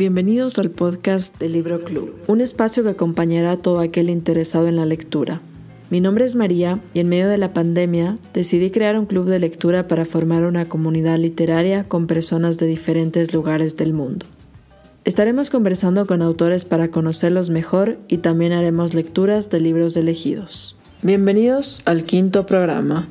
Bienvenidos al podcast del Libro Club, un espacio que acompañará a todo aquel interesado en la lectura. Mi nombre es María y en medio de la pandemia decidí crear un club de lectura para formar una comunidad literaria con personas de diferentes lugares del mundo. Estaremos conversando con autores para conocerlos mejor y también haremos lecturas de libros elegidos. Bienvenidos al quinto programa.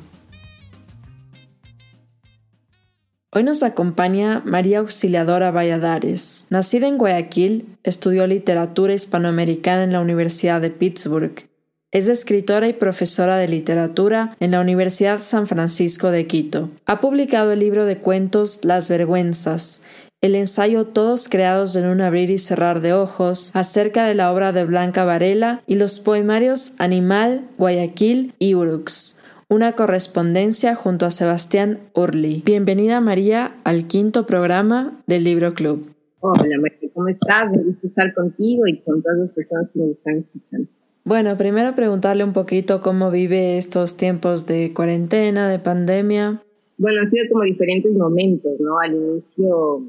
Hoy nos acompaña María Auxiliadora Valladares. Nacida en Guayaquil, estudió literatura hispanoamericana en la Universidad de Pittsburgh. Es escritora y profesora de literatura en la Universidad San Francisco de Quito. Ha publicado el libro de cuentos Las Vergüenzas, el ensayo Todos creados en un abrir y cerrar de ojos acerca de la obra de Blanca Varela y los poemarios Animal, Guayaquil y Urux una correspondencia junto a Sebastián Urli. Bienvenida María al quinto programa del Libro Club. Hola María, ¿cómo estás? Me gusta estar contigo y con todas las personas que me están escuchando. Bueno, primero preguntarle un poquito cómo vive estos tiempos de cuarentena, de pandemia. Bueno, han sido como diferentes momentos, ¿no? Al inicio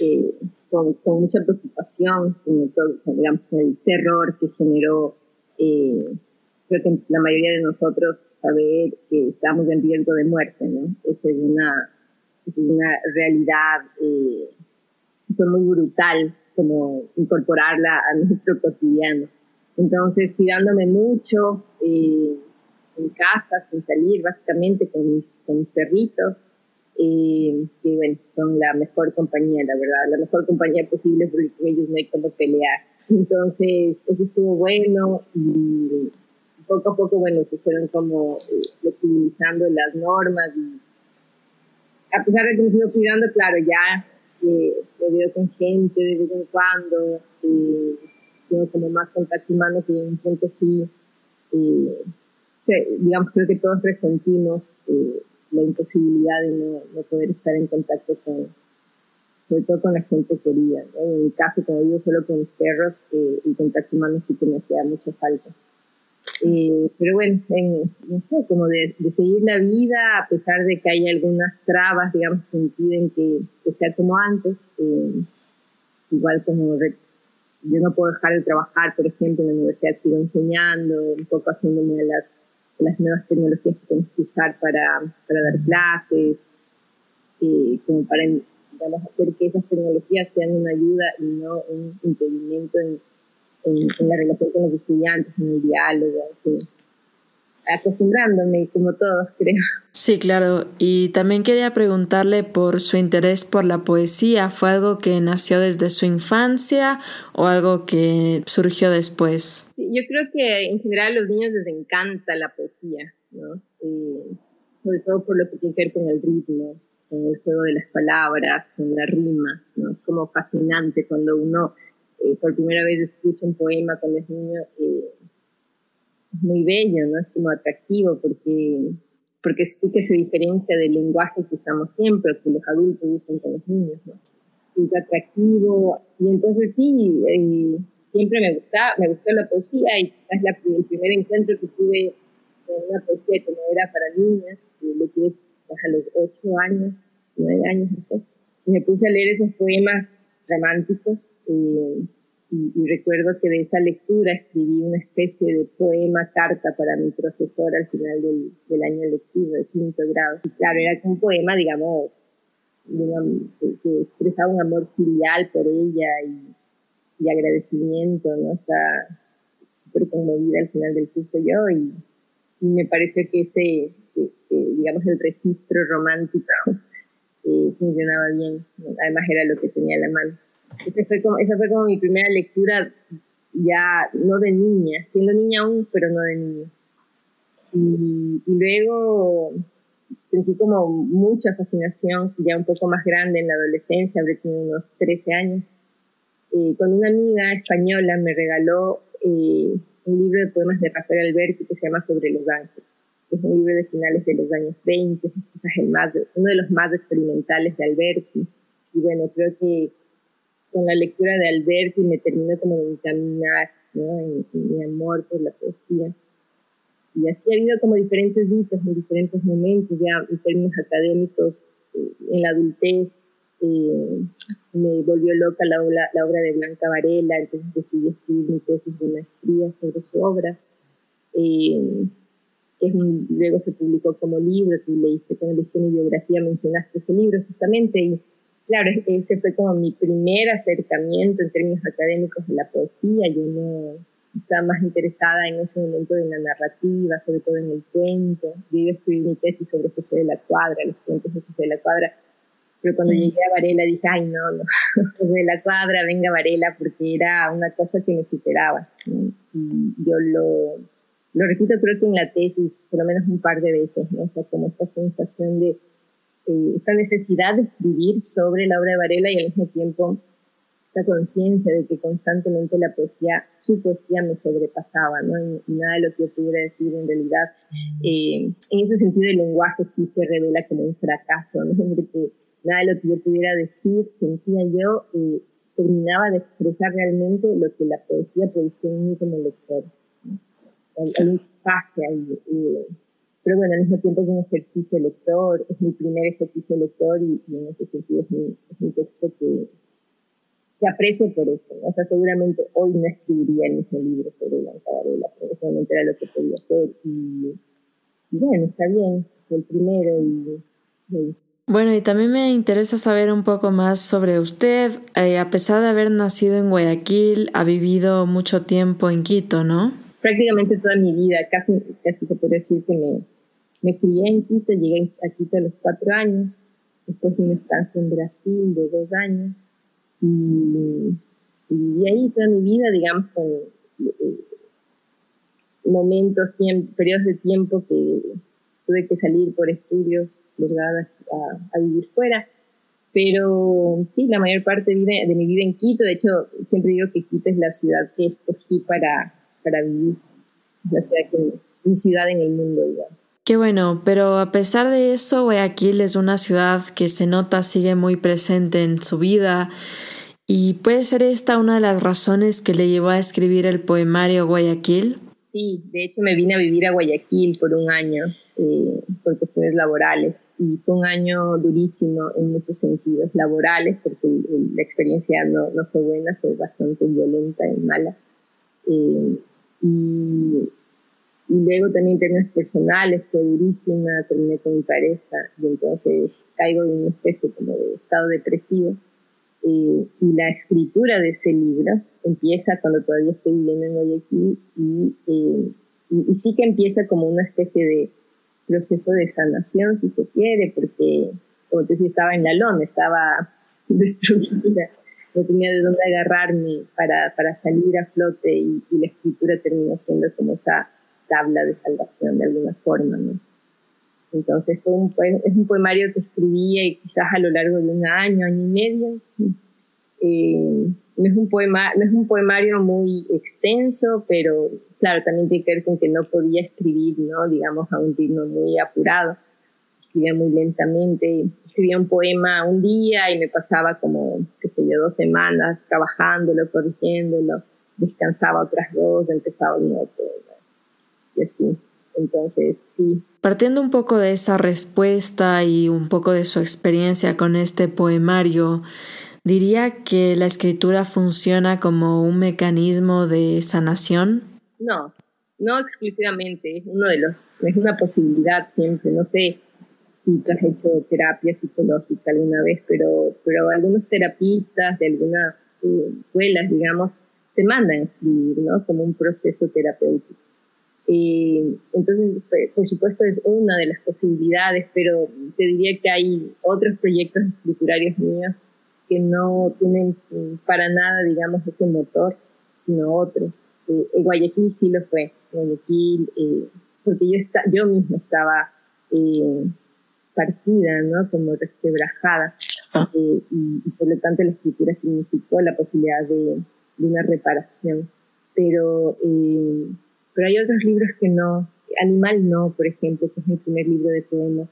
eh, con, mucha preocupación, con, con, digamos, el terror que generó eh, creo que la mayoría de nosotros saber que estamos en riesgo de muerte, ¿no? Esa es una, es una realidad eh, fue muy brutal como incorporarla a nuestro cotidiano. Entonces, cuidándome mucho eh, en casa, sin salir, básicamente con mis, con mis perritos, eh, que bueno, son la mejor compañía, la verdad, la mejor compañía posible porque con ellos no hay como pelear. Entonces, eso estuvo bueno y poco a poco, bueno, se fueron como eh, flexibilizando las normas y a pesar de que me sigo cuidando, claro, ya eh, me veo con gente de vez en cuando, eh, tengo como más contacto humano que en un punto sí, eh, digamos, creo que todos resentimos la imposibilidad de no, no, poder estar en contacto con, sobre todo con la gente querida. En mi caso, como vivo solo con mis perros, el contacto humano sí que me hacía mucha falta. Eh, pero bueno, no sé, como de, seguir la vida a pesar de que hay algunas trabas, digamos, que impiden que, sea como antes. Eh, igual como yo no puedo dejar de trabajar, por ejemplo, en la universidad sigo enseñando, un poco haciéndome las, las nuevas tecnologías que tengo que usar para, para dar clases, eh, como para hacer que esas tecnologías sean una ayuda y no un impedimento en en, la relación con los estudiantes, en el diálogo, acostumbrándome como todos, creo. Sí, claro. Y también quería preguntarle por su interés por la poesía. ¿Fue algo que nació desde su infancia o algo que surgió después? yo creo que en general a los niños les encanta la poesía, ¿no? Eh, sobre todo por lo que tiene que ver con el ritmo, con el juego de las palabras, con la rima, ¿no? Es como fascinante cuando uno eh, por primera vez escucho un poema cuando es niño, eh, es muy bello, ¿no? Es como atractivo porque, porque sí que se diferencia del lenguaje que usamos siempre, que los adultos usan con los niños, ¿no? Es atractivo y entonces sí, eh, siempre me gusta, me gustó la poesía y quizás la, el primer encuentro que tuve con una poesía que no era para niños, lo tuve a los ocho años, nueve años, no sé, y me puse a leer esos poemas románticos. Eh, y, recuerdo que de esa lectura escribí una especie de poema, carta para mi profesor al final del, del año lectivo de quinto grado. Y claro, era un poema, digamos, que, expresaba un amor filial por ella y, y agradecimiento, ¿no? Está súper conmovida al final del curso yo y, me pareció que ese, digamos, el registro romántico eh, funcionaba bien. Además era lo que tenía a la mano. Esa fue, como, esa fue como mi primera lectura ya, no de niña, siendo niña aún, pero no de niña. Y, luego sentí como mucha fascinación, ya un poco más grande en la adolescencia, habré tenido unos 13 años, eh, con una amiga española me regaló eh, un libro de poemas de Rafael Alberti que se llama Sobre los ángeles. Es un libro de finales de los años 20, quizás el más, uno de los más experimentales de Alberti. Y bueno, creo que con la lectura de Alberti me terminó como de encaminar ¿no? en, mi amor por la poesía. Y así ha habido como diferentes hitos en diferentes momentos, ya en términos académicos, eh, en la adultez, eh, me volvió loca la obra, la obra de Blanca Varela, entonces decidí escribir mi tesis de maestría sobre su obra. Eh, es luego se publicó como libro, tú leíste, cuando leíste mi biografía mencionaste ese libro justamente, y claro, ese fue como mi primer acercamiento en términos académicos de la poesía, yo no estaba más interesada en ese momento de la narrativa, sobre todo en el cuento, yo iba a escribir mi tesis sobre José de la Cuadra, los cuentos de José de la Cuadra, pero cuando llegué a Varela dije, ay, no, no, de la cuadra, venga Varela, porque era una cosa que me superaba. Y yo lo, lo repito, creo que en la tesis, por lo menos un par de veces, ¿no? O sea, como esta sensación de, eh, esta necesidad de escribir sobre la obra de Varela y al mismo tiempo esta conciencia de que constantemente la poesía, su poesía me sobrepasaba, ¿no? Y, nada de lo que yo pudiera decir en realidad, eh, en ese sentido el lenguaje sí se revela como un fracaso, ¿no? Porque nada de lo que yo pudiera decir, sentía yo, eh, terminaba de expresar realmente lo que la poesía producía en mí como lector. Hay, un pase ahí. Eh, pero bueno, al mismo tiempo es un ejercicio lector, es mi primer ejercicio lector y, en ese sentido es mi, texto que, que aprecio por eso. O sea, seguramente hoy no escribiría el mismo libro sobre la Varela, pero solamente era lo que podía hacer. Y, bueno, está bien, fue el primero y, y bueno, y también me interesa saber un poco más sobre usted. Eh, a pesar de haber nacido en Guayaquil, ha vivido mucho tiempo en Quito, ¿no? Prácticamente toda mi vida, casi, casi se puede decir que me, me crié en Quito, llegué a Quito a los cuatro años, después de una estancia en Brasil de dos años, y, viví ahí toda mi vida, digamos, con eh, momentos, periodos de tiempo que tuve que salir por estudios, ¿verdad? A, vivir fuera. Pero sí, la mayor parte de, de, mi vida en Quito, de hecho, siempre digo que Quito es la ciudad que escogí para, para vivir, la ciudad que, mi ciudad en el mundo, digamos. Qué bueno, pero a pesar de eso, Guayaquil es una ciudad que se nota sigue muy presente en su vida y puede ser esta una de las razones que le llevó a escribir el poemario Guayaquil. Sí, de hecho me vine a vivir a Guayaquil por un año eh, por cuestiones laborales y fue un año durísimo en muchos sentidos laborales porque la experiencia no, fue buena, fue bastante violenta y mala. Eh, y, y, luego también términos personales fue durísima, terminé con mi pareja y entonces caigo en una especie como de estado depresivo eh, y la escritura de ese libro empieza cuando todavía estoy viviendo en Guayaquil y, eh, y, sí que empieza como una especie de proceso de sanación, si se quiere, porque, como te decía, estaba en la lona, estaba destruida, no tenía de dónde agarrarme para, para salir a flote y, y, la escritura terminó siendo como esa tabla de salvación de alguna forma, ¿no? Entonces fue un es un poemario que escribí quizás a lo largo de un año, año y medio. Eh, no, es un poema, no es un poemario muy extenso, pero claro, también tiene que ver con que no podía escribir, ¿no? digamos, a un ritmo muy apurado. Escribía muy lentamente. Escribía un poema un día y me pasaba como, qué sé yo, dos semanas trabajándolo, corrigiéndolo. Descansaba otras dos, empezaba un otro. Y así. Entonces, sí. Partiendo un poco de esa respuesta y un poco de su experiencia con este poemario, diría que la escritura funciona como un mecanismo de sanación. No, no exclusivamente, es uno de los, es una posibilidad siempre, no sé si tú has hecho terapia psicológica alguna vez, pero, pero algunos terapistas de algunas eh, escuelas, digamos, te mandan a escribir, ¿no? Como un proceso terapéutico. Eh, entonces, por supuesto, es una de las posibilidades, pero te diría que hay otros proyectos literarios míos que no tienen para nada, digamos, ese motor, sino otros. Eh, en Guayaquil sí lo fue. Guayaquil, eh, porque yo, está, yo misma estaba eh, partida, ¿no? Como resquebrajada. Ah. Y, y, por lo tanto la escritura significó la posibilidad de, de una reparación. Pero pero hay otros libros que no. Animal no, por ejemplo, que es mi primer libro de poemas.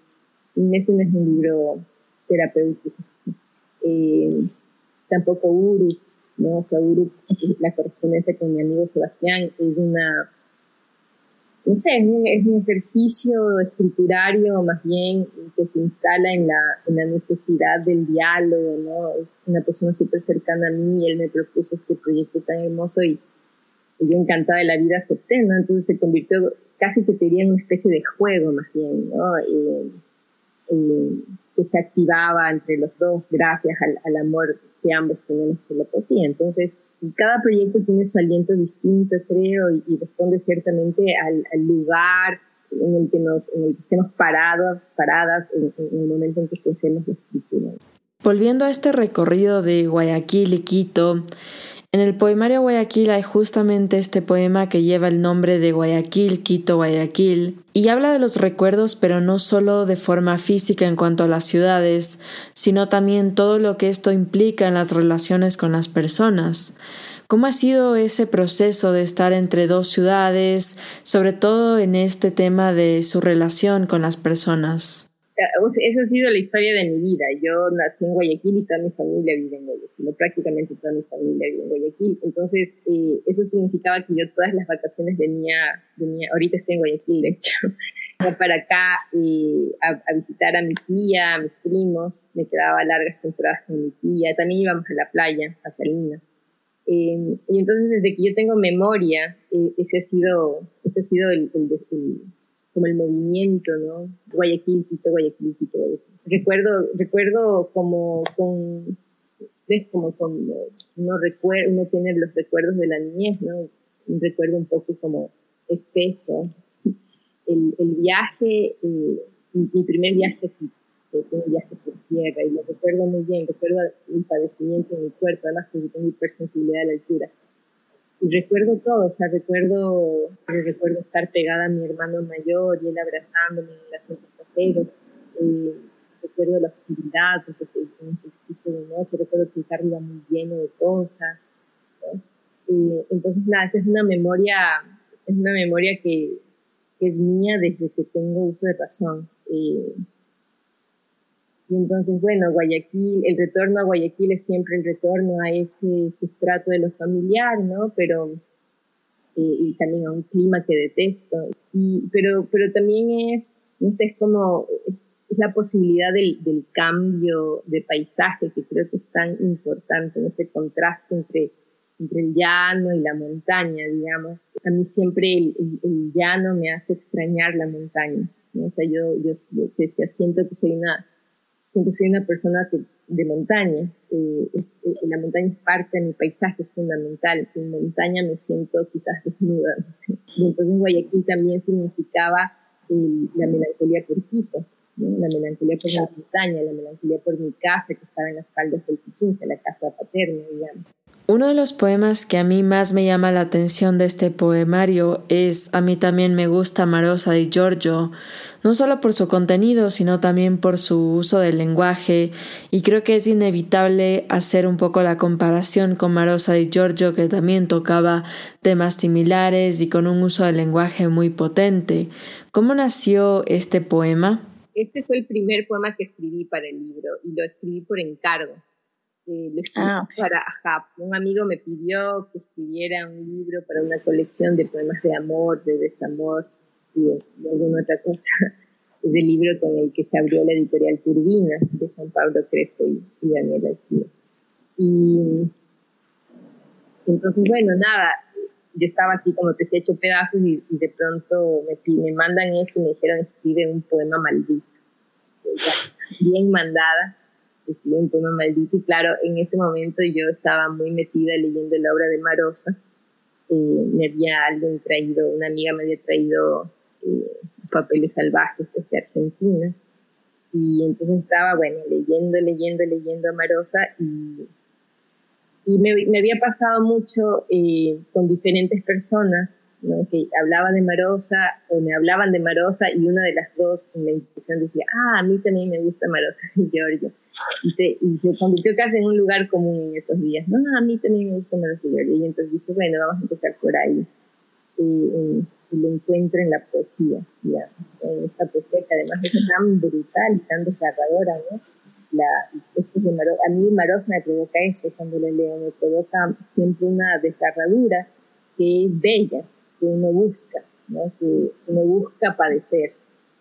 Ese no es un libro terapéutico. Eh, tampoco Urux, ¿no? O sea, Urux, la correspondencia con mi amigo Sebastián, es una no sé, es un, es un, ejercicio escriturario más bien que se instala en la, en la necesidad del diálogo, ¿no? Es una persona súper cercana a mí él me propuso este proyecto tan hermoso y, yo encantada de la vida acepté, ¿no? Entonces se convirtió casi que te en una especie de juego más bien, ¿no? Que se activaba entre los dos gracias al, al amor que ambos tenemos por la poesía. Entonces, cada proyecto tiene su aliento distinto, creo, y, responde ciertamente al, lugar en el que nos, en el que estemos parados, paradas en, el momento en que pensemos la escritura. Volviendo a este recorrido de Guayaquil y Quito, en el poemario Guayaquil hay justamente este poema que lleva el nombre de Guayaquil, Quito, Guayaquil, y habla de los recuerdos, pero no solo de forma física en cuanto a las ciudades, sino también todo lo que esto implica en las relaciones con las personas. ¿Cómo ha sido ese proceso de estar entre dos ciudades, sobre todo en este tema de su relación con las personas? Esa ha sido la historia de mi vida. Yo nací en Guayaquil y toda mi familia vive en Guayaquil, prácticamente toda mi familia vive en Guayaquil. Entonces, eh, eso significaba que yo todas las vacaciones venía, venía ahorita estoy en Guayaquil, de hecho, para acá eh, a, visitar a mi tía, a mis primos, me quedaba largas temporadas con mi tía, también íbamos a la playa, a Salinas. Eh, y entonces, desde que yo tengo memoria, ese ha sido, ese ha sido el, el, el como el movimiento, ¿no? Guayaquil, Quito, Guayaquil, Guayaquil. Recuerdo, recuerdo como con, ves, como con, uno, recuerda, uno tiene los recuerdos de la niñez, ¿no? Un recuerdo un poco como espeso. El, el viaje, eh, mi, primer viaje fue un viaje por tierra y lo recuerdo muy bien, recuerdo el padecimiento en mi cuerpo, además que tengo hipersensibilidad a la altura y recuerdo todo, o sea, recuerdo, recuerdo estar pegada a mi hermano mayor y él abrazándome en el asiento trasero. Recuerdo la oscuridad, porque se hizo un ejercicio de noche, recuerdo que el carro iba muy lleno de cosas. Entonces, nada, esa es una memoria, es una memoria que, es mía desde que tengo uso de razón. Y entonces, bueno, Guayaquil, el retorno a Guayaquil es siempre el retorno a ese sustrato de lo familiar, ¿no? Pero, eh, y también a un clima que detesto. Y, pero, pero también es, no sé, es como, es la posibilidad del, del cambio de paisaje que creo que es tan importante, ese contraste entre, entre el llano y la montaña, digamos. A mí siempre el, el, llano me hace extrañar la montaña, ¿no? O sea, yo, yo, yo decía, siento que soy una siempre soy una persona de montaña. Eh, eh, la montaña es parte de mi paisaje, es fundamental. Sin montaña me siento quizás desnuda. Y entonces Guayaquil también significaba la melancolía por Quito, la melancolía por la montaña, la melancolía por mi casa que estaba en las faldas del Pichincha, la casa paterna, digamos. Uno de los poemas que a mí más me llama la atención de este poemario es A mí también me gusta Marosa di Giorgio, no solo por su contenido, sino también por su uso del lenguaje, y creo que es inevitable hacer un poco la comparación con Marosa di Giorgio, que también tocaba temas similares y con un uso del lenguaje muy potente. ¿Cómo nació este poema? Este fue el primer poema que escribí para el libro y lo escribí por encargo eh, ah, para Un amigo me pidió que escribiera un libro para una colección de poemas de amor, de desamor y de, alguna otra cosa. Es el libro con el que se abrió la editorial Turbina de Juan Pablo Crespo y, Daniel Alcide. Y entonces, bueno, nada, yo estaba así como te he hecho pedazos y, de pronto me, me mandan esto y me dijeron escribe un poema maldito. Bien mandada un poema maldito y claro, en ese momento yo estaba muy metida leyendo la obra de Marosa. Eh, me había alguien traído, una amiga me había traído eh, papeles salvajes desde Argentina. Y entonces estaba, bueno, leyendo, leyendo, leyendo a Marosa y, y me, me había pasado mucho eh, con diferentes personas que hablaban de Marosa o me hablaban de Marosa y una de las dos en la institución decía, ah, a mí también me gusta Marosa y Giorgio. Y se, y se convirtió casi en un lugar común en esos días. No, no, a mí también me gusta Marosa y Giorgio. Y entonces dije, bueno, vamos a empezar por ahí. Y, lo encuentro en la poesía, en esta poesía que además es tan brutal y tan desgarradora, ¿no? La, de Marosa, a mí Marosa me provoca eso cuando le leo, me provoca siempre una desgarradura que es bella, que uno busca. ¿no? que no busca padecer,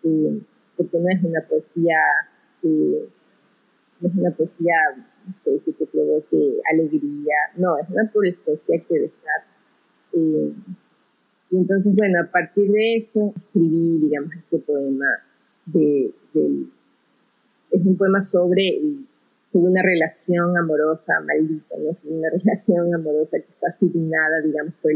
porque no es una poesía, no es una poesía, no sé, que te provoque alegría, no, es una poesía que dejar. Eh, y entonces, bueno, a partir de eso escribí, digamos, este poema es un poema sobre, sobre una relación amorosa maldita, ¿no? Sobre una relación amorosa que está asignada, digamos, por,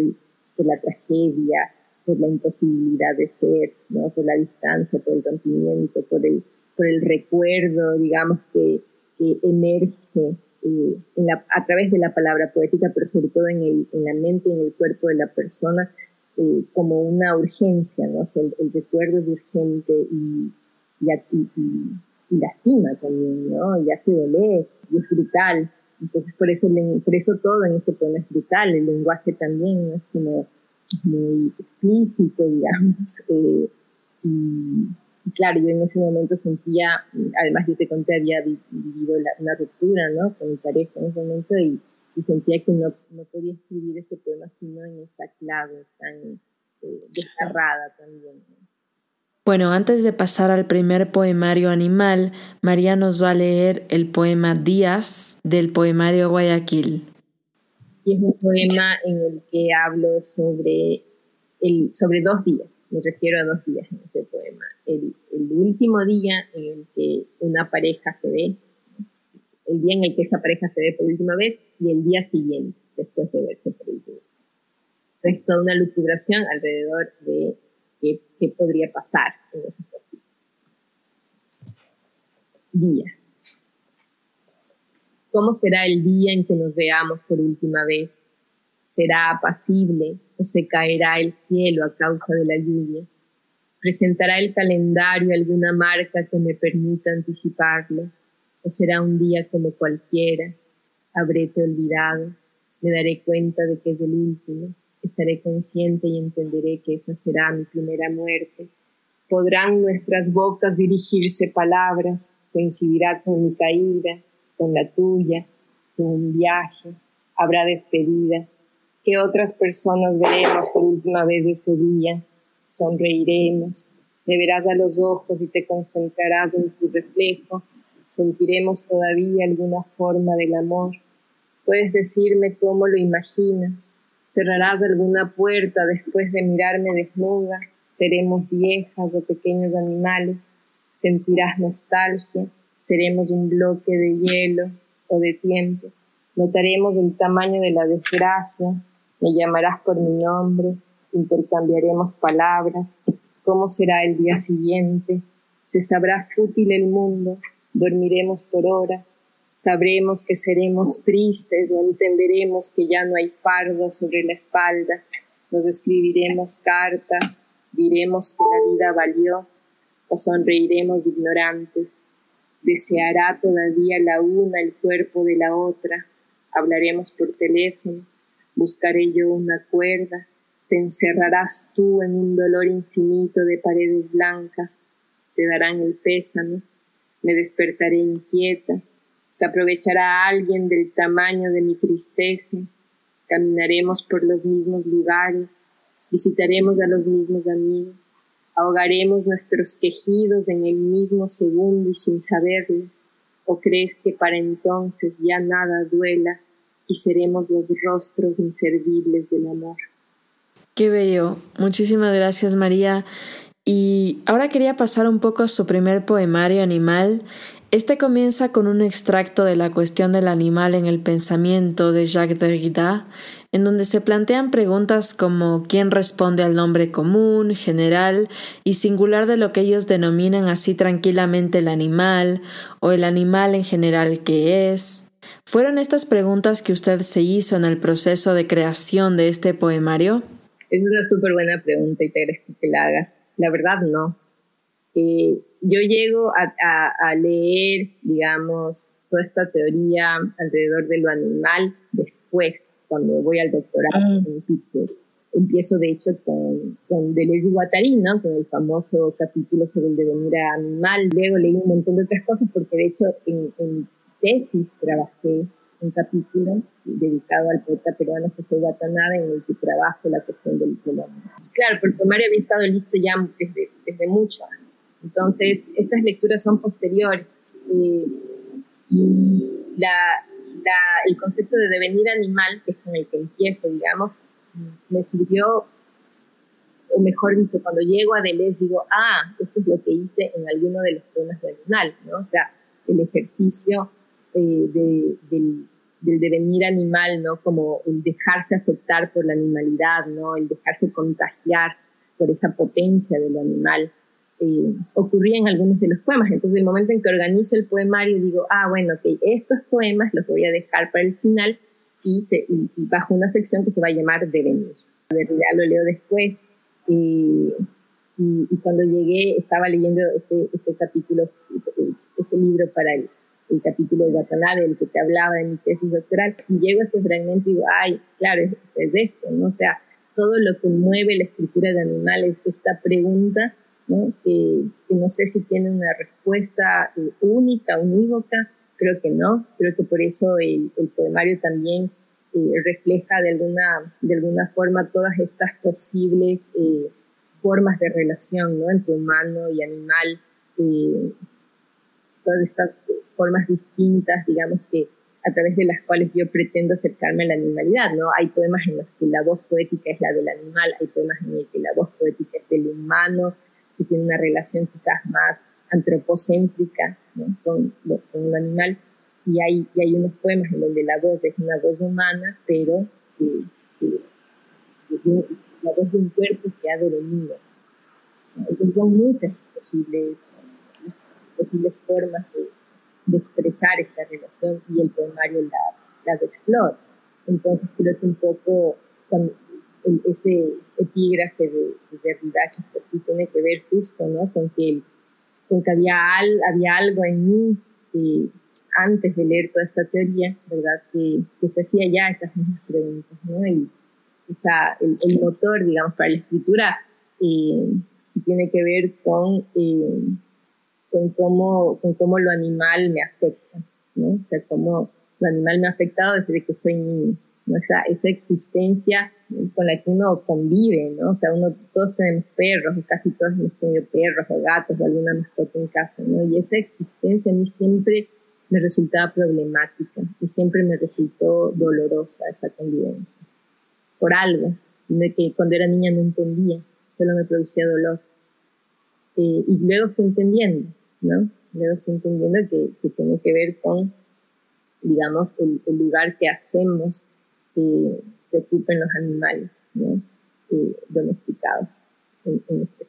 por la tragedia, por la imposibilidad de ser, ¿no? por la distancia, por el rompimiento, por el, por el recuerdo, digamos, que, que emerge eh, en la, a través de la palabra poética, pero sobre todo en, el, en la mente y en el cuerpo de la persona, eh, como una urgencia, ¿no? el, recuerdo es urgente y, y, lastima también, ¿no? Y hace doler, y es brutal. Entonces, por eso, por eso todo en ese poema es brutal, el lenguaje también es como muy explícito, digamos. Eh, y, claro, yo en ese momento sentía, además yo te conté, había vivido una ruptura, ¿no? Con mi pareja en ese momento y, sentía que no, no, podía escribir ese poema sino en esa clave tan eh, desgarrada también. Bueno, antes de pasar al primer poemario animal, María nos va a leer el poema Días del poemario Guayaquil y es un poema en el que hablo sobre, el, sobre dos días, me refiero a dos días en este poema. El, el último día en el que una pareja se ve, el día en el que esa pareja se ve por última vez y el día siguiente, después de verse por última vez. Sea, es toda una lucubración alrededor de qué, podría pasar en esos. Días. ¿Cómo será el día en que nos veamos por última vez? ¿Será apacible o se caerá el cielo a causa de la lluvia? ¿Presentará el calendario alguna marca que me permita anticiparlo? ¿O será un día como cualquiera? Habréte olvidado, me daré cuenta de que es el último, estaré consciente y entenderé que esa será mi primera muerte. Podrán nuestras bocas dirigirse palabras, coincidirá con mi caída, con la tuya, con un viaje, habrá despedida, que otras personas veremos por última vez ese día, sonreiremos, me verás a los ojos y te concentrarás en tu reflejo, sentiremos todavía alguna forma del amor. Puedes decirme cómo lo imaginas, cerrarás alguna puerta después de mirarme desnuda, seremos viejas o pequeños animales, sentirás nostalgia, seremos un bloque de hielo o de tiempo. Notaremos el tamaño de la desgracia, me llamarás por mi nombre, intercambiaremos palabras, cómo será el día siguiente, se sabrá fútil el mundo, dormiremos por horas, sabremos que seremos tristes o entenderemos que ya no hay fardo sobre la espalda, nos escribiremos cartas, diremos que la vida valió o sonreiremos ignorantes, deseará todavía la una el cuerpo de la otra, hablaremos por teléfono, buscaré yo una cuerda, te encerrarás tú en un dolor infinito de paredes blancas, te darán el pésame, me despertaré inquieta, se aprovechará alguien del tamaño de mi tristeza, caminaremos por los mismos lugares, visitaremos a los mismos amigos, ahogaremos nuestros quejidos en el mismo segundo y sin saberlo, o crees que para entonces ya nada duela y seremos los rostros inservibles del amor. Qué bello. Muchísimas gracias María. Y ahora quería pasar un poco a su primer poemario animal. Este comienza con un extracto de la cuestión del animal en el pensamiento de Jacques Derrida, en donde se plantean preguntas como quién responde al nombre común, general y singular de lo que ellos denominan así tranquilamente el animal, o el animal en general que es. ¿Fueron estas preguntas que usted se hizo en el proceso de creación de este poemario? Es una súper buena pregunta y te agradezco que la hagas. La verdad, no. Eh, yo llego a, a, leer, digamos, toda esta teoría alrededor de lo animal después cuando voy al doctorado mm. en Pittsburgh. Empiezo, de hecho, con, con Deleuze y Guattari, ¿no? Con el famoso capítulo sobre el devenir animal. Luego leí un montón de otras cosas porque, de hecho, en, en tesis trabajé un capítulo dedicado al poeta peruano José Watanabe en el que trabajo la cuestión del hombre. Claro, porque el poemario había estado listo ya desde, desde mucho antes. Entonces, estas lecturas son posteriores. Eh, y el concepto de devenir animal, que es con el que empiezo, digamos, me sirvió, o mejor dicho, cuando llego a Deleuze digo, ah, esto es lo que hice en alguno de los temas de animal, ¿no? O sea, el ejercicio eh, de, del, del, devenir animal, ¿no? Como el dejarse afectar por la animalidad, ¿no? El dejarse contagiar por esa potencia del animal. Eh, ocurría en algunos de los poemas. Entonces, el momento en que organizo el poemario, digo, ah, bueno, ok, estos poemas los voy a dejar para el final y, bajo una sección que se va a llamar Devenir. ya lo leo después. y, cuando llegué, estaba leyendo ese, ese capítulo, ese libro para el, el capítulo de Watanabe, del que te hablaba de mi tesis doctoral, y llego a ese fragmento y digo, ay, claro, es, es esto, ¿no? O sea, todo lo que mueve la escritura de animales, esta pregunta, ¿no? Que, que no sé si tiene una respuesta eh, única, unívoca, creo que no, creo que por eso el, el poemario también eh, refleja de alguna, de alguna forma todas estas posibles eh, formas de relación ¿no? entre humano y animal, eh, todas estas formas distintas, digamos que a través de las cuales yo pretendo acercarme a la animalidad, ¿no? Hay poemas en los que la voz poética es la del animal, hay poemas en los que la voz poética es del humano, que tiene una relación quizás más antropocéntrica con, con un animal, y hay, y hay unos poemas en donde la voz es una voz humana, pero la voz de un cuerpo que ha devenido. Entonces son muchas posibles, posibles formas de, de, expresar esta relación y el poemario las, las explora. Entonces creo que un poco con ese epígrafe de, de que pues sí tiene que ver justo ¿no? con que, con que había, al, había algo en mí que, antes de leer toda esta teoría, ¿verdad? Que, que se hacía ya esas mismas preguntas, ¿no? Y esa, el, el motor, digamos, para la escritura eh, tiene que ver con, eh, con, cómo, con cómo lo animal me afecta, ¿no? O sea, cómo lo animal me ha afectado desde que soy niño, Esa, existencia con la que uno convive, ¿no? O sea, uno, todos tenemos perros, casi todos hemos tenido perros o gatos o alguna mascota en casa, ¿no? Y esa existencia a mí siempre me resultaba problemática y siempre me resultó dolorosa esa convivencia. Por algo, de que cuando era niña no entendía, solo me producía dolor. Eh, y luego fui entendiendo, ¿no? Luego fui entendiendo que, que tiene que ver con, digamos, el, lugar que hacemos que, que ocupen los animales, ¿no? Eh, domesticados en, este,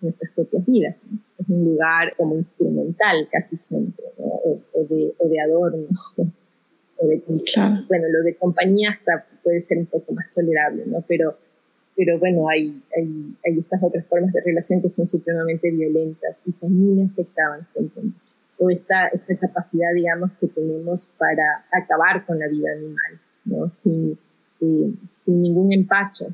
nuestras propias vidas. Es un lugar como instrumental casi siempre, o, de, o, de, adorno. O de, Bueno, lo de compañía hasta puede ser un poco más tolerable, ¿no? Pero, pero bueno, hay, hay, hay estas otras formas de relación que son supremamente violentas y me afectaban siempre. O esta, esta capacidad, digamos, que tenemos para acabar con la vida animal, ¿no? Sin, sin ningún empacho,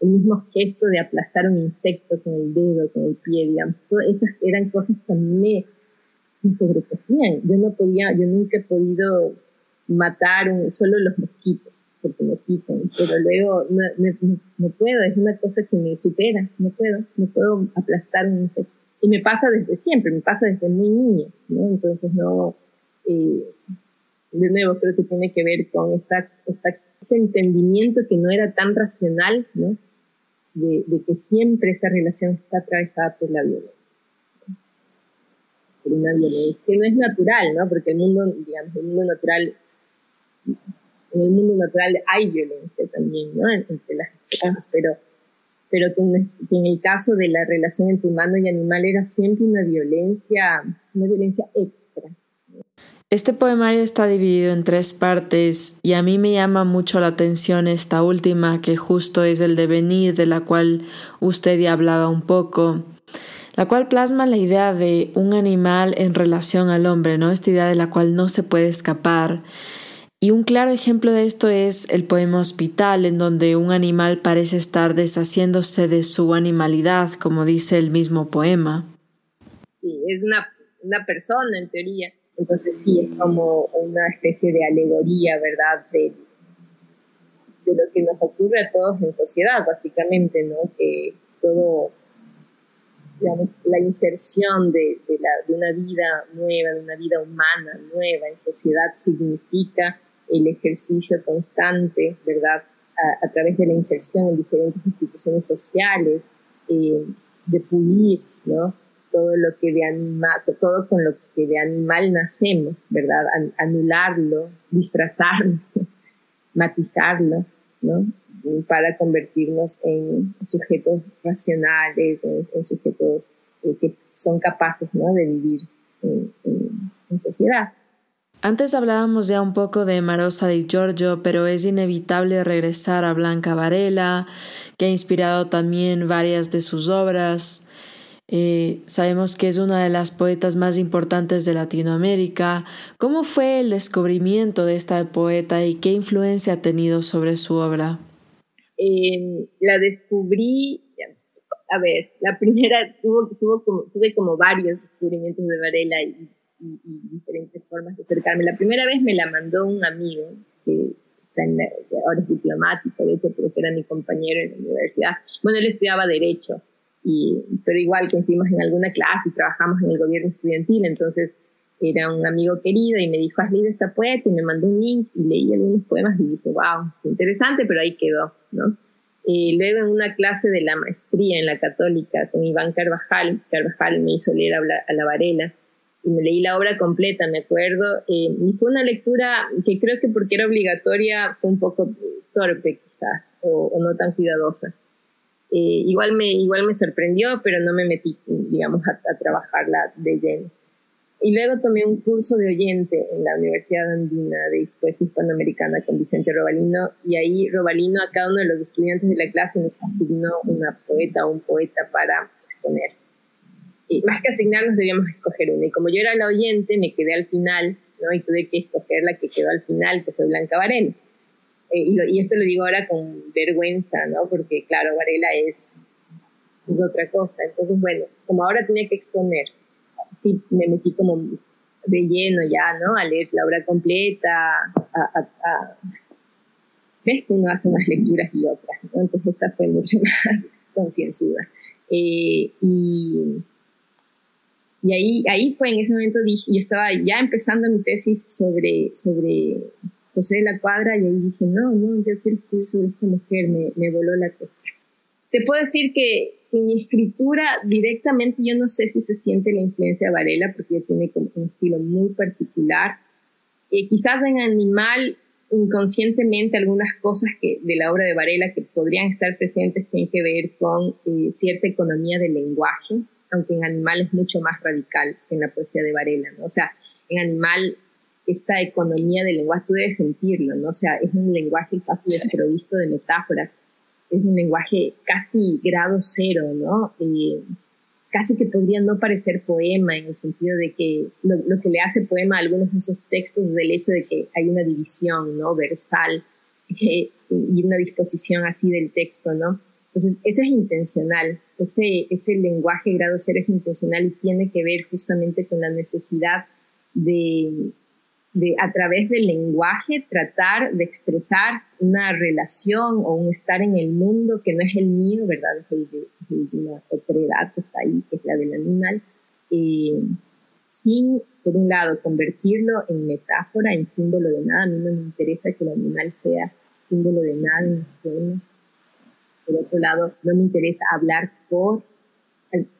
el mismo gesto de aplastar un insecto con el dedo, con el pie, digamos, todas esas eran cosas que me, me sobrecogían. Yo no podía, yo nunca he podido matar solo los mosquitos, porque me quitan, pero luego no, no, puedo, es una cosa que me supera, no puedo, no puedo aplastar un insecto. Y me pasa desde siempre, me pasa desde muy niño. Entonces no, eh, de nuevo creo que tiene que ver con esta, este entendimiento que no era tan racional, ¿no? de, que siempre esa relación está atravesada por la violencia. Por una violencia que no es natural, ¿no? Porque el mundo, digamos, el mundo natural, en el mundo natural hay violencia también, ¿no? Entre las pero, pero que en el caso de la relación entre humano y animal era siempre una violencia, una violencia extra. Este poemario está dividido en tres partes y a mí me llama mucho la atención esta última que justo es el devenir de la cual usted ya hablaba un poco, la cual plasma la idea de un animal en relación al hombre, ¿no? Esta idea de la cual no se puede escapar. Y un claro ejemplo de esto es el poema Hospital, en donde un animal parece estar deshaciéndose de su animalidad, como dice el mismo poema. Sí, es una, una persona en teoría Entonces sí, es como una especie de alegoría, ¿verdad? De, de lo que nos ocurre a todos en sociedad, básicamente, ¿no? Que todo, digamos, la inserción de, de, la, de una vida nueva, de una vida humana nueva en sociedad significa el ejercicio constante, ¿verdad? A, través de la inserción en diferentes instituciones sociales, eh, de pulir, ¿no? Todo lo que de animal, todo con lo que de animal nacemos, ¿verdad? anularlo, disfrazarlo, matizarlo, ¿no? Para convertirnos en sujetos racionales, en, sujetos eh, que son capaces, ¿no? De vivir en, sociedad. Antes hablábamos ya un poco de Marosa di Giorgio, pero es inevitable regresar a Blanca Varela, que ha inspirado también varias de sus obras. Eh, sabemos que es una de las poetas más importantes de Latinoamérica. ¿Cómo fue el descubrimiento de esta poeta y qué influencia ha tenido sobre su obra? Em, la descubrí, a ver, la primera, tuve como varios descubrimientos de Varela y, diferentes formas de acercarme. La primera vez me la mandó un amigo que ahora es diplomático, de hecho, pero que era mi compañero en la universidad. Bueno, él estudiaba Derecho pero igual coincidimos en alguna clase y trabajamos en el gobierno estudiantil, entonces era un amigo querido y me dijo, has leído esta poeta y me mandó un link y leí algunos poemas y dije, wow, interesante, pero ahí quedó, ¿no? luego en una clase de la maestría en la católica con Iván Carvajal, Carvajal me hizo leer a la, Varela y me leí la obra completa, me acuerdo, eh, y fue una lectura que creo que porque era obligatoria fue un poco torpe quizás, o no tan cuidadosa. Eh, igual, me, igual me sorprendió, pero no me metí, digamos, a, trabajarla de lleno. Y luego tomé un curso de oyente en la Universidad Andina de Poesía Hispanoamericana con Vicente Robalino y ahí Robalino a cada uno de los estudiantes de la clase nos asignó una poeta o un poeta para exponer. Y más que asignarnos debíamos escoger una. Y como yo era la oyente, me quedé al final, ¿no? Y tuve que escoger la que quedó al final, que fue Blanca Varela. Eh, y, esto lo digo ahora con vergüenza, ¿no? Porque, claro, Varela es, es, otra cosa. Entonces, bueno, como ahora tenía que exponer, sí me metí como de lleno ya, ¿no? A leer la obra completa, a, a, ves que uno hace unas lecturas y otras, ¿no? Entonces esta fue mucho más concienzuda. Eh, y, y ahí, ahí fue, en ese momento dije, yo estaba ya empezando mi tesis sobre, sobre José de la Cuadra y ahí dije, no, no, yo quiero escribir sobre esta mujer, me, me voló la cosa. Te puedo decir que, en mi escritura directamente yo no sé si se siente la influencia de Varela porque ella tiene como un estilo muy particular. Eh, quizás en Animal inconscientemente algunas cosas que de la obra de Varela que podrían estar presentes tienen que ver con eh, cierta economía del lenguaje, aunque en Animal es mucho más radical que en la poesía de Varela. ¿no? O sea, en Animal esta economía del lenguaje, tú debes sentirlo, ¿no? O sea, es un lenguaje casi desprovisto de metáforas, es un lenguaje casi grado cero, ¿no? Eh, casi que podría no parecer poema en el sentido de que lo, que le hace poema a algunos de esos textos es el hecho de que hay una división, ¿no? Versal eh, y una disposición así del texto, ¿no? Entonces, eso es intencional. Ese, ese lenguaje grado cero es intencional y tiene que ver justamente con la necesidad de, de a través del lenguaje tratar de expresar una relación o un estar en el mundo que no es el mío, ¿verdad? Es el de, una otredad que está ahí, que es la del animal, eh, sin, por un lado, convertirlo en metáfora, en símbolo de nada. A mí no me interesa que el animal sea símbolo de nada en los poemas. Por otro lado, no me interesa hablar por,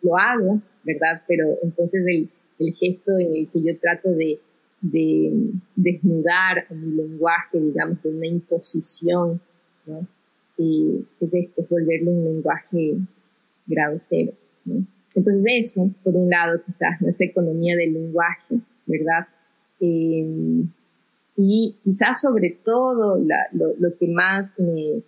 lo hago, ¿verdad? Pero entonces el, el gesto en el que yo trato de de desnudar mi lenguaje, digamos, de una imposición, ¿no? Y es este, es volverlo un lenguaje grado cero, ¿no? Entonces eso, por un lado, quizás, ¿no? esa economía del lenguaje, ¿verdad? Eh, y quizás sobre todo lo, lo, que más me,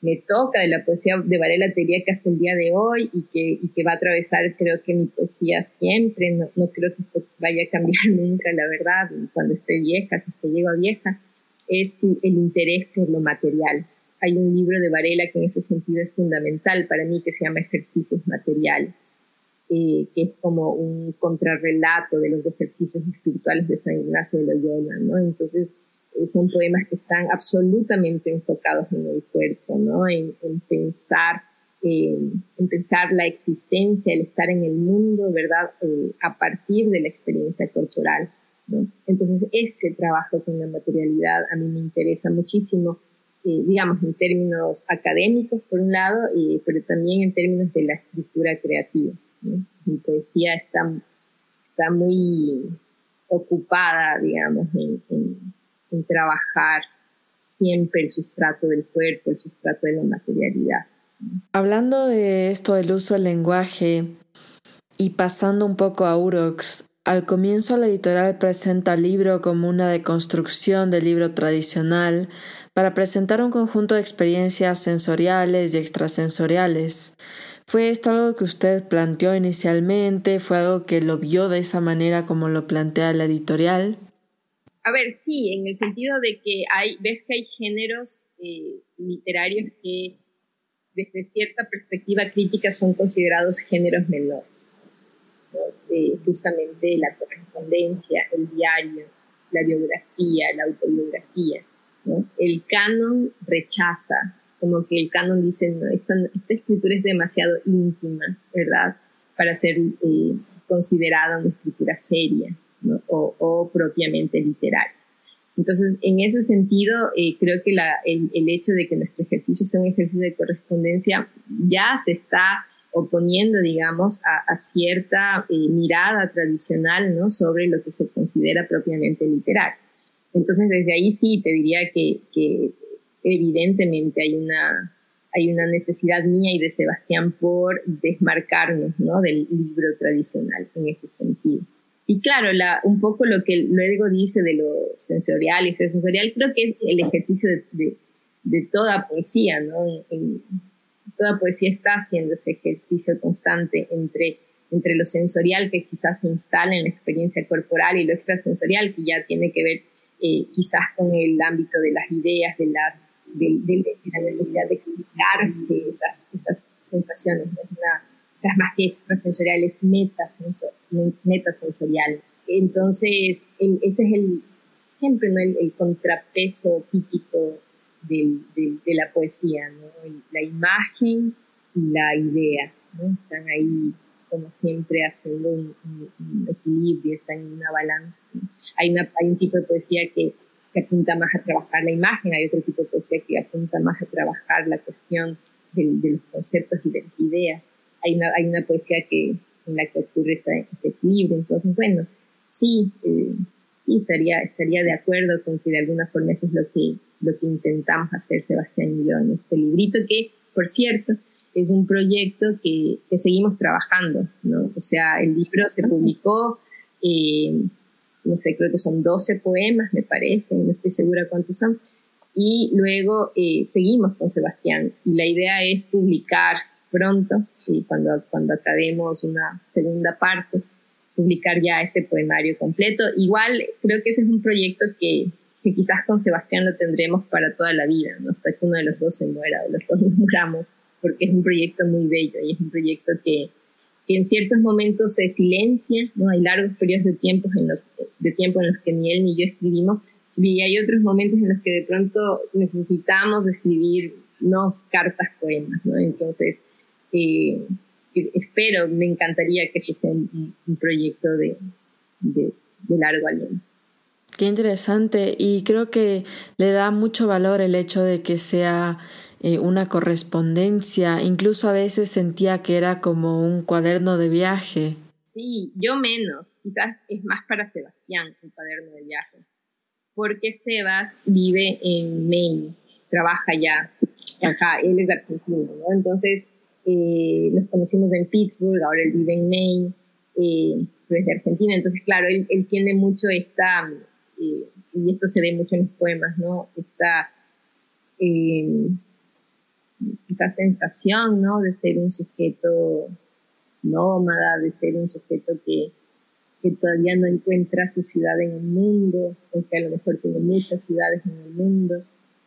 me toca de la poesía de Varela que hasta el día de hoy y que, y que va a atravesar creo que mi poesía siempre, no, no, creo que esto vaya a cambiar nunca, la verdad, cuando esté vieja, si es que vieja, es el interés por lo material. Hay un libro de Varela que en ese sentido es fundamental para mí que se llama Ejercicios Materiales. eh, que es como un contrarrelato de los ejercicios espirituales de San Ignacio de Loyola, ¿no? Entonces, son poemas que están absolutamente enfocados en el cuerpo, ¿no? En, pensar, en pensar la existencia, el estar en el mundo, ¿verdad? Eh, a partir de la experiencia corporal, ¿no? Entonces, ese trabajo con la materialidad a mí me interesa muchísimo digamos, en términos académicos, por un lado, pero también en términos de la escritura creativa. Mi poesía está, está muy ocupada, digamos, en, en, trabajar siempre el sustrato del cuerpo, el sustrato de la materialidad. Hablando de esto del uso del lenguaje y pasando un poco a Urox, al comienzo la editorial presenta el libro como una deconstrucción del libro tradicional para presentar un conjunto de experiencias sensoriales y extrasensoriales. ¿Fue esto algo que usted planteó inicialmente? ¿Fue algo que lo vio de esa manera como lo plantea la editorial? A ver, sí, en el sentido de que hay, ves que hay géneros eh, literarios que desde cierta perspectiva crítica son considerados géneros menores. justamente la correspondencia, el diario, la biografía, la autobiografía. El canon rechaza como que el canon dice, no, esta, escritura es demasiado íntima, ¿verdad? Para ser eh, considerada una escritura seria o, propiamente literaria. Entonces, en ese sentido, eh, creo que el, hecho de que nuestro ejercicio sea un ejercicio de correspondencia ya se está oponiendo, digamos, a, cierta eh, mirada tradicional ¿no? sobre lo que se considera propiamente literario. Entonces, desde ahí sí te diría que, que evidentemente hay una, hay una necesidad mía y de Sebastián por desmarcarnos ¿no? del libro tradicional en ese sentido. Y claro, la, un poco lo que luego dice de lo sensorial y sensorial, creo que es el ejercicio de, de, toda poesía, ¿no? toda poesía está haciendo ese ejercicio constante entre, entre lo sensorial que quizás se instala en la experiencia corporal y lo extrasensorial que ya tiene que ver eh, quizás con el ámbito de las ideas, de las de, la necesidad de explicarse esas, esas sensaciones, esas más que extrasensoriales, metasensor, metasensorial. Entonces, ese es el, siempre ¿no? el, contrapeso típico de la poesía, ¿no? la imagen y la idea, ¿no? están ahí como siempre haciendo un, equilibrio, están en una balanza. Hay, una, hay un tipo de poesía que que apunta más a trabajar la imagen, hay otro tipo de poesía que apunta más a trabajar la cuestión de, los conceptos y de las ideas. Hay una, hay una poesía que, en la que ocurre ese, equilibrio. Entonces, bueno, sí, eh, sí estaría, estaría de acuerdo con que de alguna forma eso es lo que, lo que intentamos hacer Sebastián y yo en este librito, que, por cierto, es un proyecto que, que seguimos trabajando, ¿no? O sea, el libro se publicó eh, no sé, creo que son 12 poemas, me parece, no estoy segura cuántos son. Y luego eh, seguimos con Sebastián y la idea es publicar pronto, y cuando, cuando acabemos una segunda parte, publicar ya ese poemario completo. Igual creo que ese es un proyecto que, que quizás con Sebastián lo tendremos para toda la vida, ¿no? hasta que uno de los dos se muera o los dos muramos, porque es un proyecto muy bello y es un proyecto que, que en ciertos momentos se silencia, ¿no? Hay largos periodos de tiempo, en los, de tiempo en los que ni él ni yo escribimos, y hay otros momentos en los que de pronto necesitamos escribir nos cartas, poemas, ¿no? Entonces, eh, espero, me encantaría que ese sea un, proyecto de, de, de largo aliento. Qué interesante y creo que le da mucho valor el hecho de que sea eh, una correspondencia, incluso a veces sentía que era como un cuaderno de viaje. Sí, yo menos, quizás es más para Sebastián un cuaderno de viaje, porque Sebas vive en Maine, trabaja allá, acá, él es argentino, ¿no? Entonces, eh, nos conocimos en Pittsburgh, ahora él vive en Maine, eh, Argentina, entonces, claro, él, él tiene mucho esta, eh, y esto se ve mucho en los poemas, ¿no? Esta esa sensación, ¿no? De ser un sujeto nómada, de ser un sujeto que, que todavía no encuentra su ciudad en el mundo, porque a lo mejor tiene muchas ciudades en el mundo.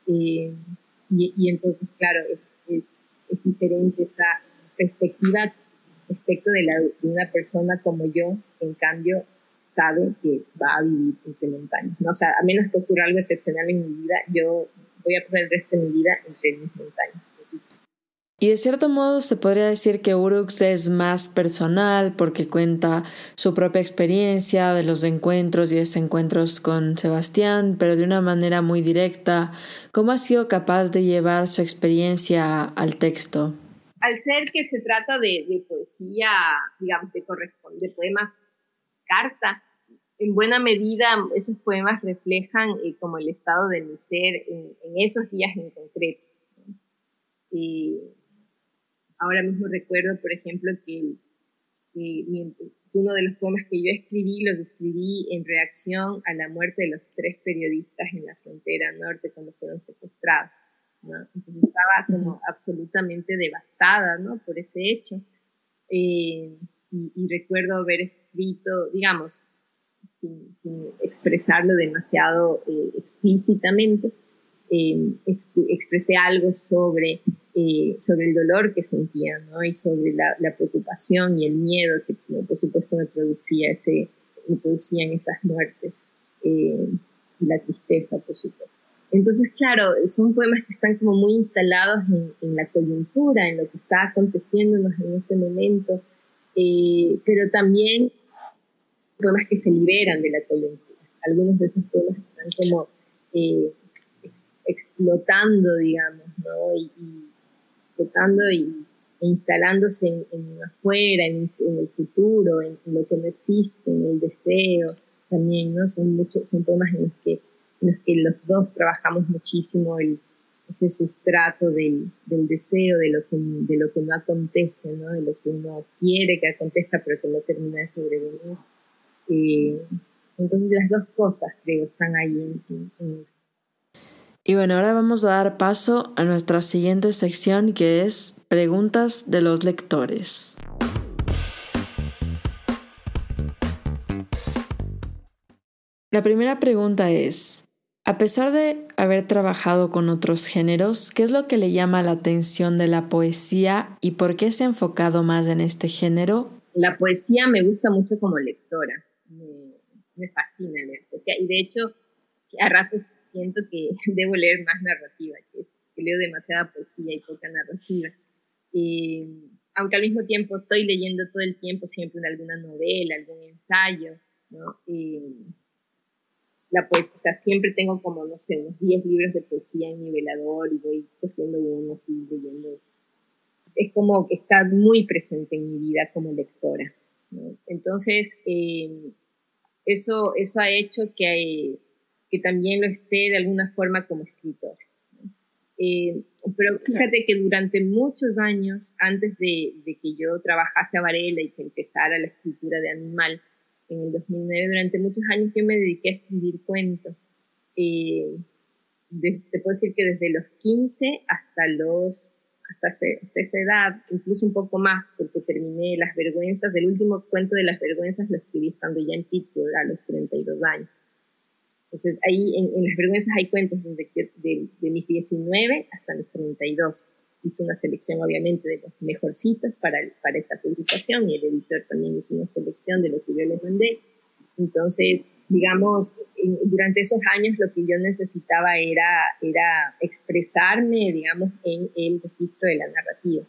Eh, y, y, entonces, claro, es, es, es, diferente esa perspectiva respecto de, la, de una persona como yo, en cambio, sabe que va a vivir entre montañas. ¿no? O sea, a menos que ocurra algo excepcional en mi vida, yo voy a pasar el resto de mi vida entre mis montañas. Y de cierto modo se podría decir que Urux es más personal porque cuenta su propia experiencia de los encuentros y desencuentros con Sebastián, pero de una manera muy directa. ¿Cómo ha sido capaz de llevar su experiencia al texto? Al ser que se trata de, poesía, digamos, de, de poemas carta, en buena medida esos poemas reflejan eh, como el estado de mi ser en, esos días en concreto. Y ahora mismo recuerdo, por ejemplo, que, uno de los poemas que yo escribí los escribí en reacción a la muerte de los tres periodistas en la frontera norte cuando fueron secuestrados. Entonces estaba como absolutamente devastada ¿no? por ese hecho. Eh, y, recuerdo haber escrito, digamos, sin, expresarlo demasiado eh, explícitamente, eh, expresé algo sobre, eh, sobre el dolor que sentía, ¿no? Y sobre la, preocupación y el miedo que, por supuesto, me producía ese, me producían esas muertes y la tristeza, por supuesto. Entonces, claro, son poemas que están como muy instalados en, en la coyuntura, en lo que está aconteciéndonos en ese momento, eh, pero también poemas que se liberan de la coyuntura. Algunos de esos poemas están como eh, explotando, digamos, ¿no? Y, explotando y, e instalándose en, afuera, en, el futuro, en, lo que no existe, en el deseo también, ¿no? Son, muchos, son poemas en los, que, en los que los dos trabajamos muchísimo el, ese sustrato del, del, deseo, de lo, que, de lo que no acontece, ¿no? de lo que uno quiere que acontezca pero que no termina de sobrevivir. Eh, entonces las dos cosas creo están ahí en, y bueno, ahora vamos a dar paso a nuestra siguiente sección que es preguntas de los lectores. La primera pregunta es, a pesar de haber trabajado con otros géneros, ¿qué es lo que le llama la atención de la poesía y por qué se ha enfocado más en este género? La poesía me gusta mucho como lectora, me, fascina leer poesía y de hecho a ratos siento que debo leer más narrativa, que, leo demasiada poesía y poca narrativa. aunque al mismo tiempo estoy leyendo todo el tiempo siempre alguna novela, algún ensayo, ¿no? la poesía, o sea, siempre tengo como, no sé, unos 10 libros de poesía en mi velador y voy cogiendo uno así, leyendo. Es como que está muy presente en mi vida como lectora. Entonces, eh, eso, eso ha hecho que, que también lo esté de alguna forma como escritor. Eh, pero fíjate que durante muchos años, antes de, de, que yo trabajase a Varela y que empezara la escritura de Animal, en el 2009, durante muchos años yo me dediqué a escribir cuentos. Eh, te puedo decir que desde los 15 hasta los hasta, esa edad, incluso un poco más, porque terminé Las Vergüenzas, el último cuento de Las Vergüenzas lo escribí estando ya en Pittsburgh a los 32 años. Entonces, ahí en, Las Vergüenzas hay cuentos desde de, de mis 19 hasta mis 32 hizo una selección obviamente de los mejorcitos para, para esa publicación y el editor también hizo una selección de lo que yo les mandé. Entonces, digamos, durante esos años lo que yo necesitaba era, era expresarme, digamos, en el registro de la narrativa.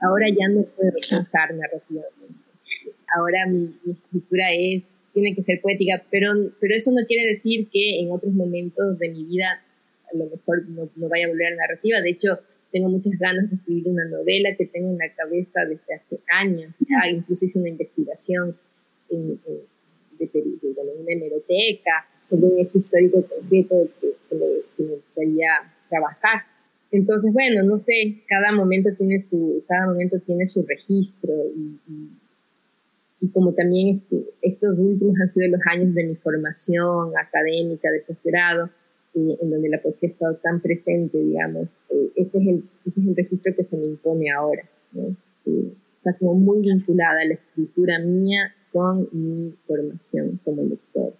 Ahora ya no puedo pensar narrativamente. Ahora mi, escritura es, tiene que ser poética, pero, pero eso no quiere decir que en otros momentos de mi vida a lo mejor no, no vaya a volver a la narrativa. De hecho, tengo muchas ganas de escribir una novela que tengo en la cabeza desde hace años. Ya incluso hice una investigación en, de, una hemeroteca sobre un hecho histórico concreto que, que, me, gustaría trabajar. Entonces, bueno, no sé, cada momento tiene su, cada momento tiene su registro y, y, como también este, estos últimos han sido los años de mi formación académica de posgrado, en donde la poesía ha estado tan presente, digamos, eh, ese, es el, ese es el registro que se me impone ahora. está como muy vinculada la escritura mía con mi formación como lector.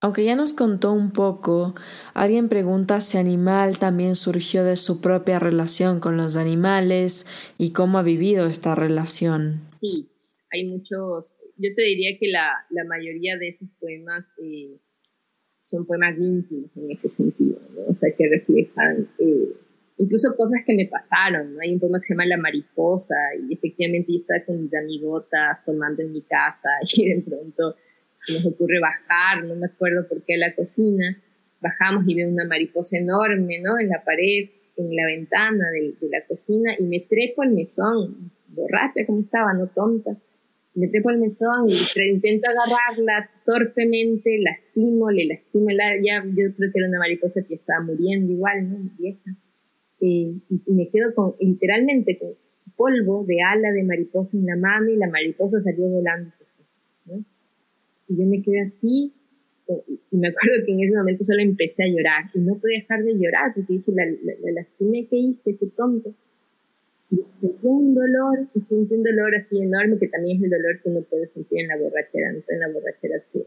Aunque ya nos contó un poco, alguien pregunta si Animal también surgió de su propia relación con los animales y cómo ha vivido esta relación. Sí, hay muchos, yo te diría que la, la mayoría de esos poemas eh, son poemas íntimos en ese sentido, o sea, que reflejan eh, incluso cosas que me pasaron. Hay un poema que se llama La mariposa y efectivamente yo estaba con mis amigotas tomando en mi casa y de pronto nos ocurre bajar, no me acuerdo por qué, a la cocina. Bajamos y veo una mariposa enorme, ¿no? En la pared, en la ventana de, la cocina y me trepo al mesón, borracha como estaba, no tonta. Me trepo al mesón y intento agarrarla torpemente, lastimo, le lastimo, la, ya yo creo que era una mariposa que estaba muriendo igual, ¿no? Vieja. Eh, y me quedo con, literalmente con polvo de ala de mariposa en la mano y la mariposa salió volando. ¿no? Y yo me quedé así, y me acuerdo que en ese momento solo empecé a llorar, y no podía dejar de llorar, porque dije, la, la, lastimé que hice, qué tonto. Y sentí un dolor, sentí un dolor así enorme, que también es el dolor que uno puede sentir en la borrachera, ¿no? en la borrachera se,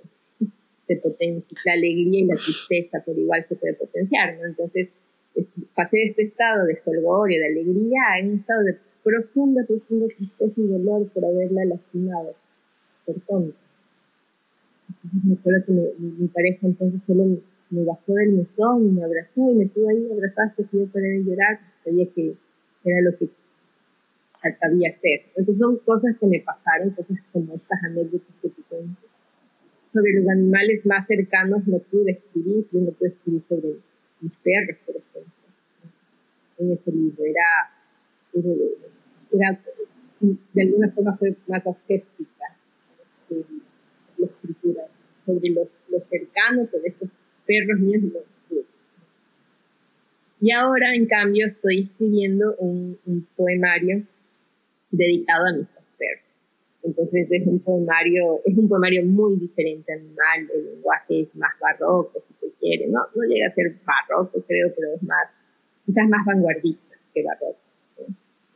se potencia, la alegría y la tristeza por igual se puede potenciar, ¿no? Entonces, pasé de este estado de folgorio, de alegría, a un estado de profunda, profunda tristeza y dolor por haberla lastimado, por tonto me acuerdo que mi, pareja entonces solo me, bajó del mesón y me abrazó y me tuvo ahí abrazada hasta que yo paré llorar, sabía que era lo que había hacer. Entonces son cosas que me pasaron, cosas como estas anécdotas que te cuento. Sobre los animales más cercanos no pude escribir, yo no pude escribir sobre mis perros, por ejemplo. En ese libro era, era, de alguna forma fue más aséptica la escritura sobre los, los cercanos, sobre estos perros míos. Y ahora, en cambio, estoy escribiendo un, un poemario dedicado a mis perros. Entonces es un poemario, es un poemario muy diferente animal, el lenguaje es más barroco, si se quiere, no, no llega a ser barroco, creo, pero es más, quizás más vanguardista que barroco,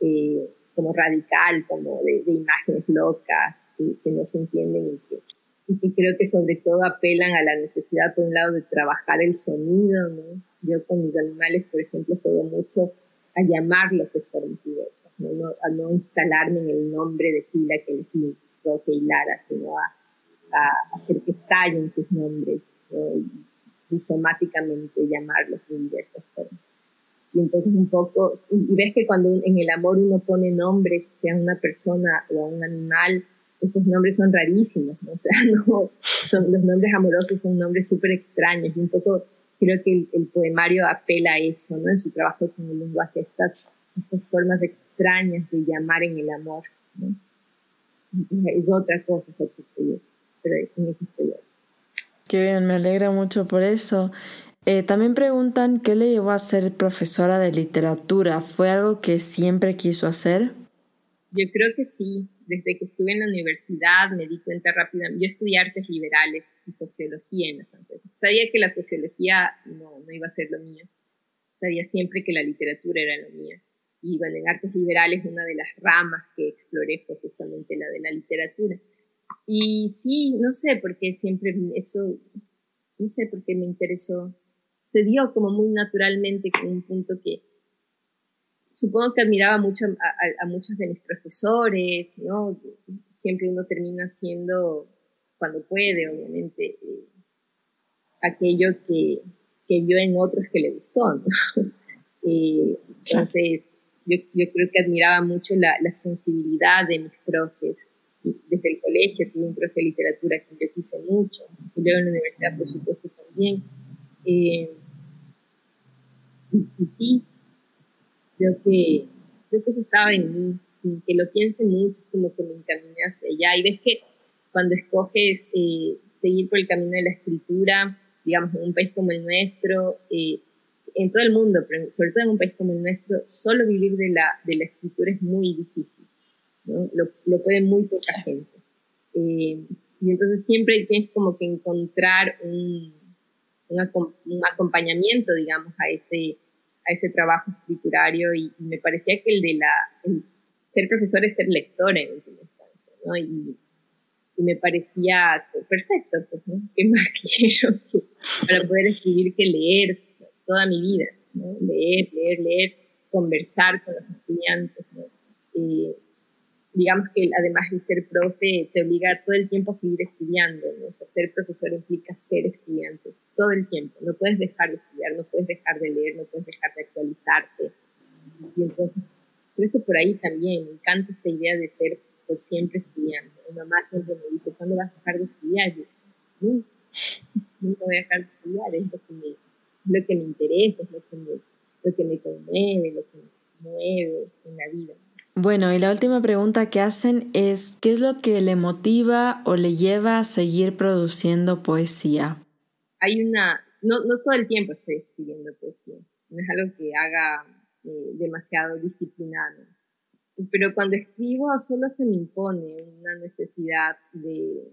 eh, como radical, como de, imágenes locas que, que, no se entienden y que y que creo que sobre todo apelan a la necesidad, por un lado, de trabajar el sonido, ¿no? Yo con mis animales, por ejemplo, juego mucho a llamarlos de formas diversas, ¿no? a no instalarme en el nombre de fila que elegí Roque y Lara, sino a, a, hacer que estallen sus nombres ¿no? y, somáticamente llamarlos de diversas formas. Y entonces un poco, y ves que cuando en el amor uno pone nombres, sea una persona o a un animal, esos nombres son rarísimos, ¿no? o sea, no, son, los nombres amorosos son nombres súper extraños y un poco creo que el, poemario apela a eso, ¿no? En su trabajo con el lenguaje, estas, estas formas extrañas de llamar en el amor, ¿no? Es otra cosa, pero en eso estoy Qué bien, me alegra mucho por eso. Eh, también preguntan qué le llevó a ser profesora de literatura. ¿Fue algo que siempre quiso hacer? Yo creo que sí desde que estuve en la universidad me di cuenta rápidamente, yo estudié artes liberales y sociología en las empresas. Sabía que la sociología no, no iba a ser lo mío. Sabía siempre que la literatura era lo mío. Y bueno, en artes liberales una de las ramas que exploré fue justamente la de la literatura. Y sí, no sé por qué siempre eso, no sé por qué me interesó. Se dio como muy naturalmente con un punto que supongo que admiraba mucho a, muchos de mis profesores, ¿no? Siempre uno termina siendo, cuando puede, obviamente, eh, aquello que, que, vio en otros que le gustó, ¿no? Eh, entonces, yo, yo, creo que admiraba mucho la, la, sensibilidad de mis profes. Desde el colegio tuve un profe de literatura que yo quise mucho, y luego en la universidad, por supuesto, también. Eh, y sí, creo que, creo que eso estaba en mí, sin que lo piense mucho, como que me encaminé hacia allá. Y ves que cuando escoges eh, seguir por el camino de la escritura, digamos, en un país como el nuestro, eh, en todo el mundo, pero sobre todo en un país como el nuestro, solo vivir de la, de la escritura es muy difícil. ¿no? Lo, lo puede muy poca gente. Eh, y entonces siempre tienes como que encontrar un, un, un acompañamiento, digamos, a ese, a ese trabajo escriturario y, me parecía que el de la, ser profesor es ser lector en última instancia. Y, me parecía perfecto, pues. ¿Qué más quiero para poder escribir que leer toda mi vida? Leer, leer, leer, conversar con los estudiantes. ¿no? Digamos que además de ser profe, te obliga todo el tiempo a seguir estudiando. ¿no? O sea, ser profesor implica ser estudiante todo el tiempo. No puedes dejar de estudiar, no puedes dejar de leer, no puedes dejar de actualizarse. Y entonces, creo que por ahí también me encanta esta idea de ser por siempre estudiante. Mi mamá siempre me dice, ¿cuándo vas a dejar de estudiar? Yo, nunca, nunca voy a dejar de estudiar, es lo que me, lo que me interesa, es lo que me, lo que me conmueve, lo que me mueve en la vida. Bueno, y la última pregunta que hacen es, ¿qué es lo que le motiva o le lleva a seguir produciendo poesía? Hay una, no, no todo el tiempo estoy escribiendo poesía, no es algo que haga eh, demasiado disciplinado, pero cuando escribo solo se me impone una necesidad de,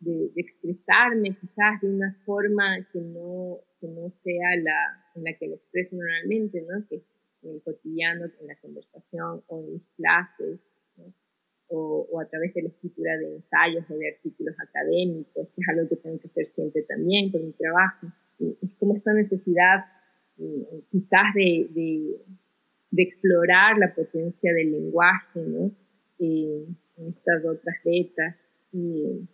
de, expresarme quizás de una forma que no, que no sea la en la que me expreso normalmente, ¿no? que en el cotidiano, en la conversación o en mis clases, o, o, a través de la escritura de ensayos o de artículos académicos, que es algo que tengo que hacer siempre también con mi trabajo. es como esta necesidad mm, quizás de, de, de, explorar la potencia del lenguaje, ¿no? Eh, en estas otras letras, y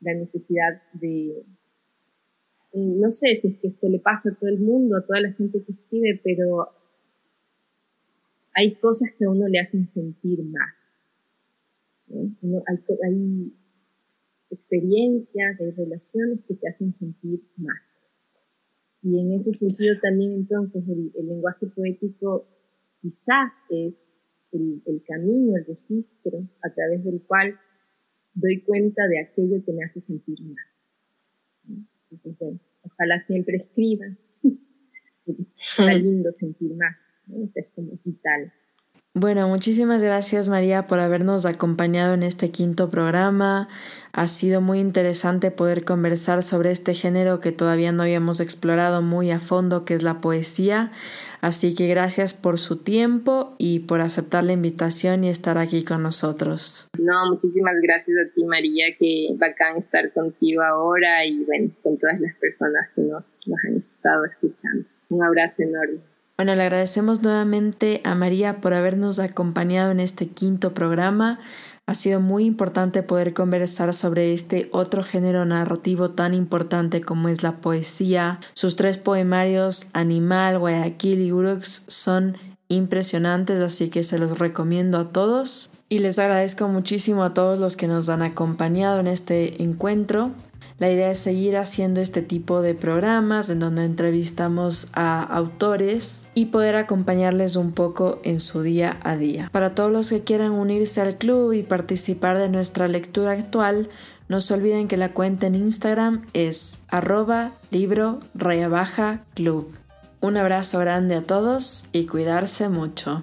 la necesidad de, no sé si es que esto le pasa a todo el mundo, a toda la gente que escribe, pero hay cosas que a uno le hacen sentir más. hay, experiencias, hay relaciones que te hacen sentir más. Y en ese sentido también entonces el, lenguaje poético quizás es el, camino, el registro a través del cual doy cuenta de aquello que me hace sentir más. Ojalá siempre escriba. Está lindo sentir más. Es como vital. Bueno, muchísimas gracias María por habernos acompañado en este quinto programa. Ha sido muy interesante poder conversar sobre este género que todavía no habíamos explorado muy a fondo, que es la poesía. Así que gracias por su tiempo y por aceptar la invitación y estar aquí con nosotros. No, muchísimas gracias a ti María, que bacán estar contigo ahora y bueno, con todas las personas que nos, nos han estado escuchando. Un abrazo enorme. Bueno, le agradecemos nuevamente a María por habernos acompañado en este quinto programa. Ha sido muy importante poder conversar sobre este otro género narrativo tan importante como es la poesía. Sus tres poemarios, Animal, Guayaquil y Urux, son impresionantes, así que se los recomiendo a todos. Y les agradezco muchísimo a todos los que nos han acompañado en este encuentro. La idea es seguir haciendo este tipo de programas en donde entrevistamos a autores y poder acompañarles un poco en su día a día. Para todos los que quieran unirse al club y participar de nuestra lectura actual, no se olviden que la cuenta en Instagram es arroba libro raya baja club. Un abrazo grande a todos y cuidarse mucho.